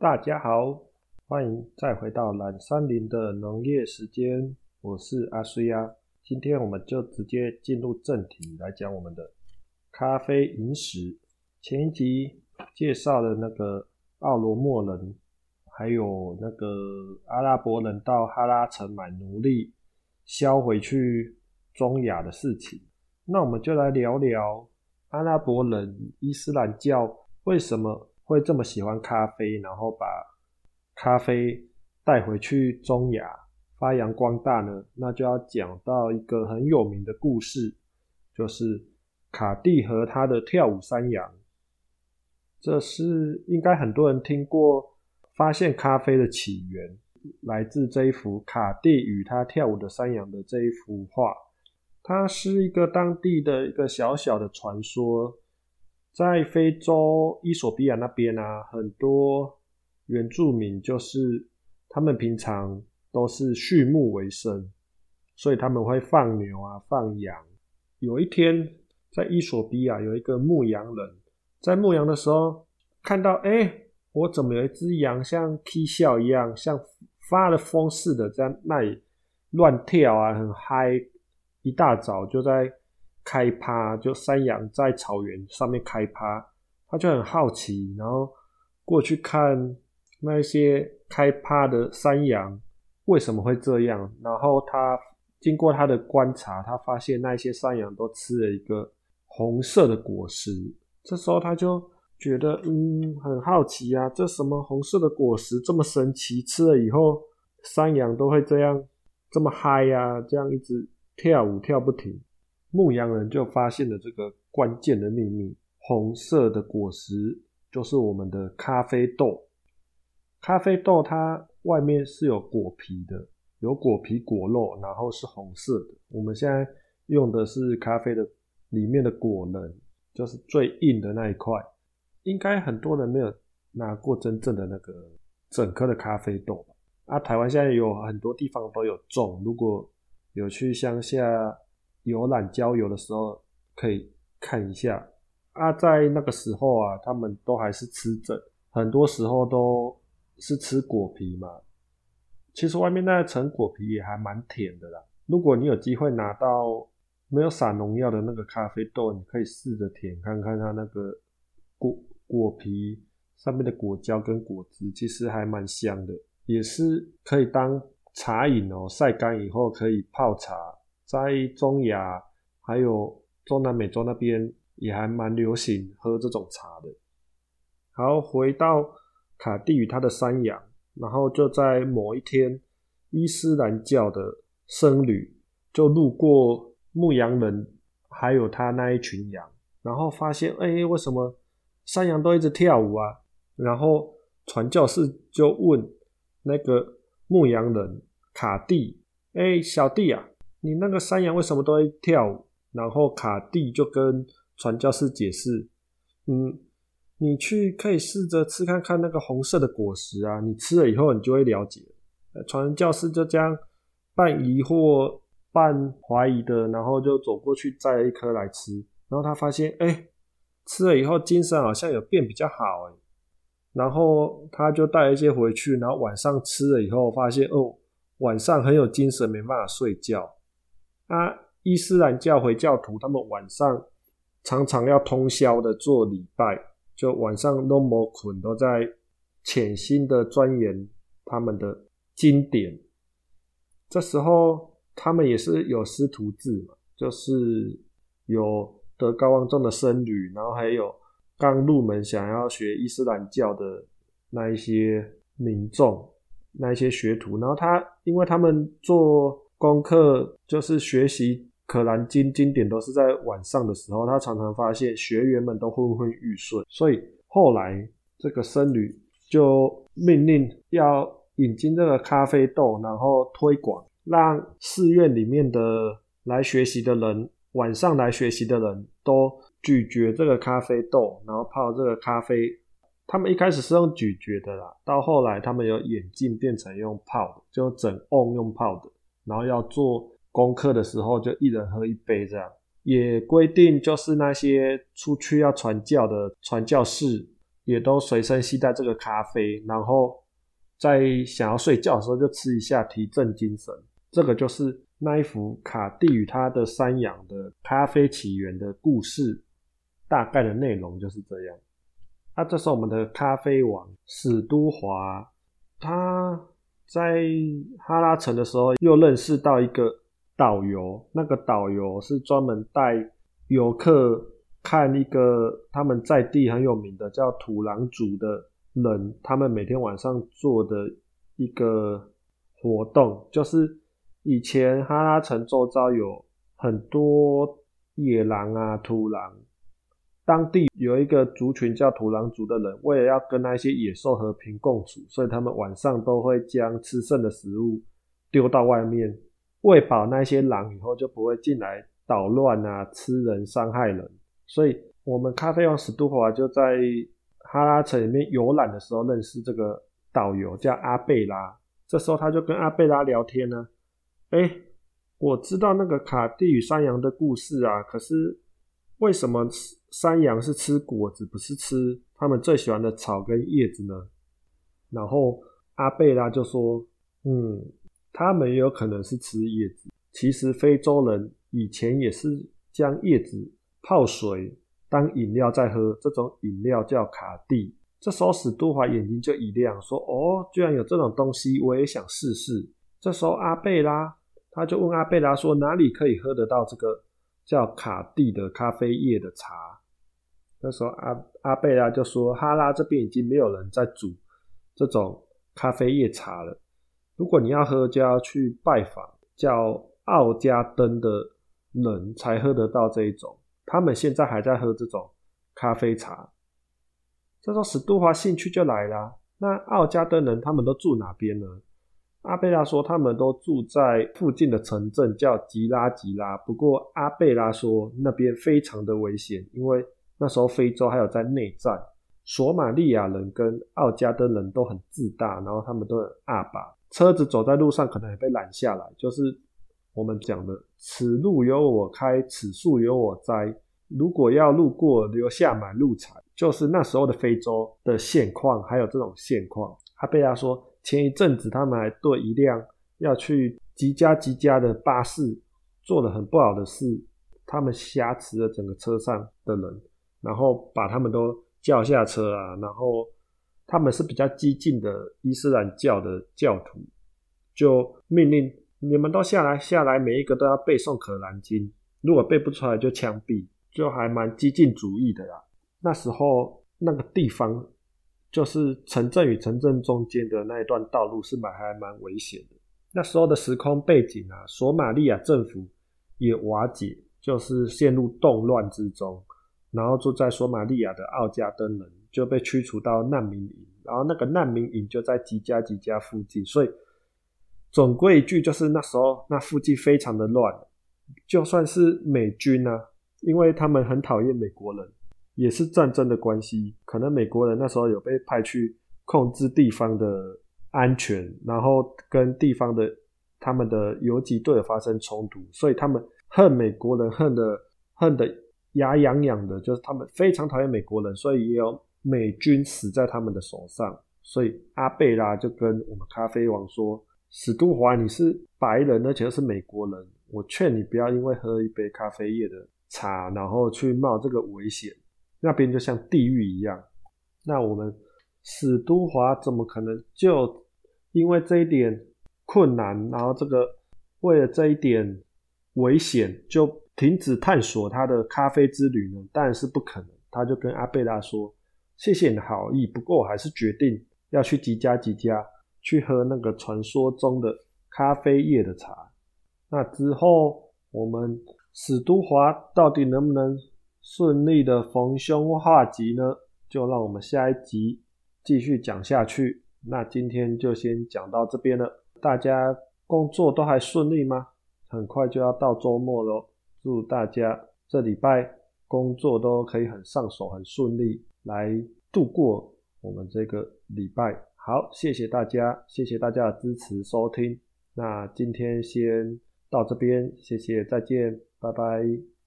大家好，欢迎再回到蓝山林的农业时间，我是阿衰呀。今天我们就直接进入正题来讲我们的咖啡饮史。前一集介绍了那个奥罗莫人，还有那个阿拉伯人到哈拉城买奴隶，销回去中亚的事情。那我们就来聊聊阿拉伯人伊斯兰教为什么会这么喜欢咖啡，然后把咖啡带回去中亚发扬光大呢？那就要讲到一个很有名的故事，就是卡蒂和他的跳舞山羊。这是应该很多人听过，发现咖啡的起源来自这一幅卡蒂与他跳舞的山羊的这一幅画。它是一个当地的一个小小的传说，在非洲伊索比亚那边啊，很多原住民就是他们平常都是畜牧为生，所以他们会放牛啊，放羊。有一天，在伊索比亚有一个牧羊人，在牧羊的时候看到，哎，我怎么有一只羊像啼笑一样，像发了疯似的在那里乱跳啊，很嗨。一大早就在开趴，就山羊在草原上面开趴，他就很好奇，然后过去看那些开趴的山羊为什么会这样。然后他经过他的观察，他发现那些山羊都吃了一个红色的果实。这时候他就觉得，嗯，很好奇啊，这什么红色的果实这么神奇？吃了以后，山羊都会这样这么嗨呀，这样一直。跳舞跳不停，牧羊人就发现了这个关键的秘密：红色的果实就是我们的咖啡豆。咖啡豆它外面是有果皮的，有果皮果肉，然后是红色的。我们现在用的是咖啡的里面的果仁，就是最硬的那一块。应该很多人没有拿过真正的那个整颗的咖啡豆吧？啊，台湾现在有很多地方都有种，如果。有去乡下游览郊游的时候，可以看一下啊。在那个时候啊，他们都还是吃着，很多时候都是吃果皮嘛。其实外面那一层果皮也还蛮甜的啦。如果你有机会拿到没有撒农药的那个咖啡豆，你可以试着舔看看它那个果果皮上面的果胶跟果汁，其实还蛮香的，也是可以当。茶饮哦，晒干以后可以泡茶，在中亚还有中南美洲那边也还蛮流行喝这种茶的。好，回到卡蒂与他的山羊，然后就在某一天，伊斯兰教的僧侣就路过牧羊人，还有他那一群羊，然后发现，哎，为什么山羊都一直跳舞啊？然后传教士就问那个。牧羊人卡蒂，哎，小弟啊，你那个山羊为什么都会跳舞？然后卡蒂就跟传教士解释，嗯，你去可以试着吃看看那个红色的果实啊，你吃了以后你就会了解。传教士就这样半疑惑半怀疑的，然后就走过去摘了一颗来吃，然后他发现，哎，吃了以后精神好像有变比较好，哎。然后他就带一些回去，然后晚上吃了以后，发现哦，晚上很有精神，没办法睡觉。啊，伊斯兰教回教徒他们晚上常常要通宵的做礼拜，就晚上都没困，都在潜心的钻研他们的经典。这时候他们也是有师徒制嘛，就是有德高望重的僧侣，然后还有。刚入门想要学伊斯兰教的那一些民众，那一些学徒，然后他因为他们做功课就是学习可兰经经典都是在晚上的时候，他常常发现学员们都昏昏欲睡，所以后来这个僧侣就命令要引进这个咖啡豆，然后推广，让寺院里面的来学习的人，晚上来学习的人都。咀嚼这个咖啡豆，然后泡这个咖啡。他们一开始是用咀嚼的啦，到后来他们有演进变成用泡的，就整瓮用泡的。然后要做功课的时候，就一人喝一杯这样。也规定就是那些出去要传教的传教士，也都随身携带这个咖啡，然后在想要睡觉的时候就吃一下提振精神。这个就是那一幅卡蒂与他的山羊的咖啡起源的故事，大概的内容就是这样。那这是我们的咖啡王史都华，他在哈拉城的时候又认识到一个导游，那个导游是专门带游客看一个他们在地很有名的叫土狼族的人，他们每天晚上做的一个活动，就是以前哈拉城周遭有很多野狼啊、土狼。当地有一个族群叫土狼族的人，为了要跟那些野兽和平共处，所以他们晚上都会将吃剩的食物丢到外面，喂饱那些狼以后就不会进来捣乱啊、吃人、伤害人。所以，我们咖啡王史都华就在哈拉城里面游览的时候认识这个导游，叫阿贝拉。这时候他就跟阿贝拉聊天呢，哎，我知道那个卡蒂与山羊的故事啊，可是为什么？山羊是吃果子，不是吃他们最喜欢的草跟叶子呢。然后阿贝拉就说：“嗯，他们有可能是吃叶子。其实非洲人以前也是将叶子泡水当饮料在喝，这种饮料叫卡蒂。”这时候史都华眼睛就一亮，说：“哦，居然有这种东西，我也想试试。”这时候阿贝拉他就问阿贝拉说：“哪里可以喝得到这个叫卡蒂的咖啡叶的茶？”那时候阿阿贝拉就说：“哈拉这边已经没有人在煮这种咖啡叶茶了。如果你要喝，就要去拜访叫奥加登的人才喝得到这一种。他们现在还在喝这种咖啡茶。”这时候史都华兴趣就来了。那奥加登人他们都住哪边呢？阿贝拉说他们都住在附近的城镇叫吉拉吉拉。不过阿贝拉说那边非常的危险，因为。那时候非洲还有在内战，索马利亚人跟奥加登人都很自大，然后他们都很阿爸，车子走在路上可能也被拦下来，就是我们讲的“此路由我开，此树由我栽”。如果要路过，留下买路财，就是那时候的非洲的现况，还有这种现况。阿贝亚说，前一阵子他们还对一辆要去吉加吉加的巴士做了很不好的事，他们挟持了整个车上的人。然后把他们都叫下车啊，然后他们是比较激进的伊斯兰教的教徒，就命令你们都下来，下来每一个都要背诵可兰经，如果背不出来就枪毙，就还蛮激进主义的啦。那时候那个地方就是城镇与城镇中间的那一段道路是蛮还蛮危险的。那时候的时空背景啊，索马利亚政府也瓦解，就是陷入动乱之中。然后住在索马利亚的奥加登人就被驱逐到难民营，然后那个难民营就在吉加吉加附近，所以总归一句就是那时候那附近非常的乱，就算是美军呢，因为他们很讨厌美国人，也是战争的关系，可能美国人那时候有被派去控制地方的安全，然后跟地方的他们的游击队发生冲突，所以他们恨美国人，恨的恨的。牙痒痒的，就是他们非常讨厌美国人，所以也有美军死在他们的手上。所以阿贝拉就跟我们咖啡王说：“史都华，你是白人，而且又是美国人，我劝你不要因为喝一杯咖啡叶的茶，然后去冒这个危险。那边就像地狱一样。那我们史都华怎么可能就因为这一点困难，然后这个为了这一点危险就？”停止探索他的咖啡之旅呢？当然是不可能。他就跟阿贝拉说：“谢谢你的好意，不过我还是决定要去吉加吉加去喝那个传说中的咖啡叶的茶。”那之后，我们史都华到底能不能顺利的逢凶化吉呢？就让我们下一集继续讲下去。那今天就先讲到这边了。大家工作都还顺利吗？很快就要到周末喽。祝大家这礼拜工作都可以很上手、很顺利，来度过我们这个礼拜。好，谢谢大家，谢谢大家的支持收听。那今天先到这边，谢谢，再见，拜拜。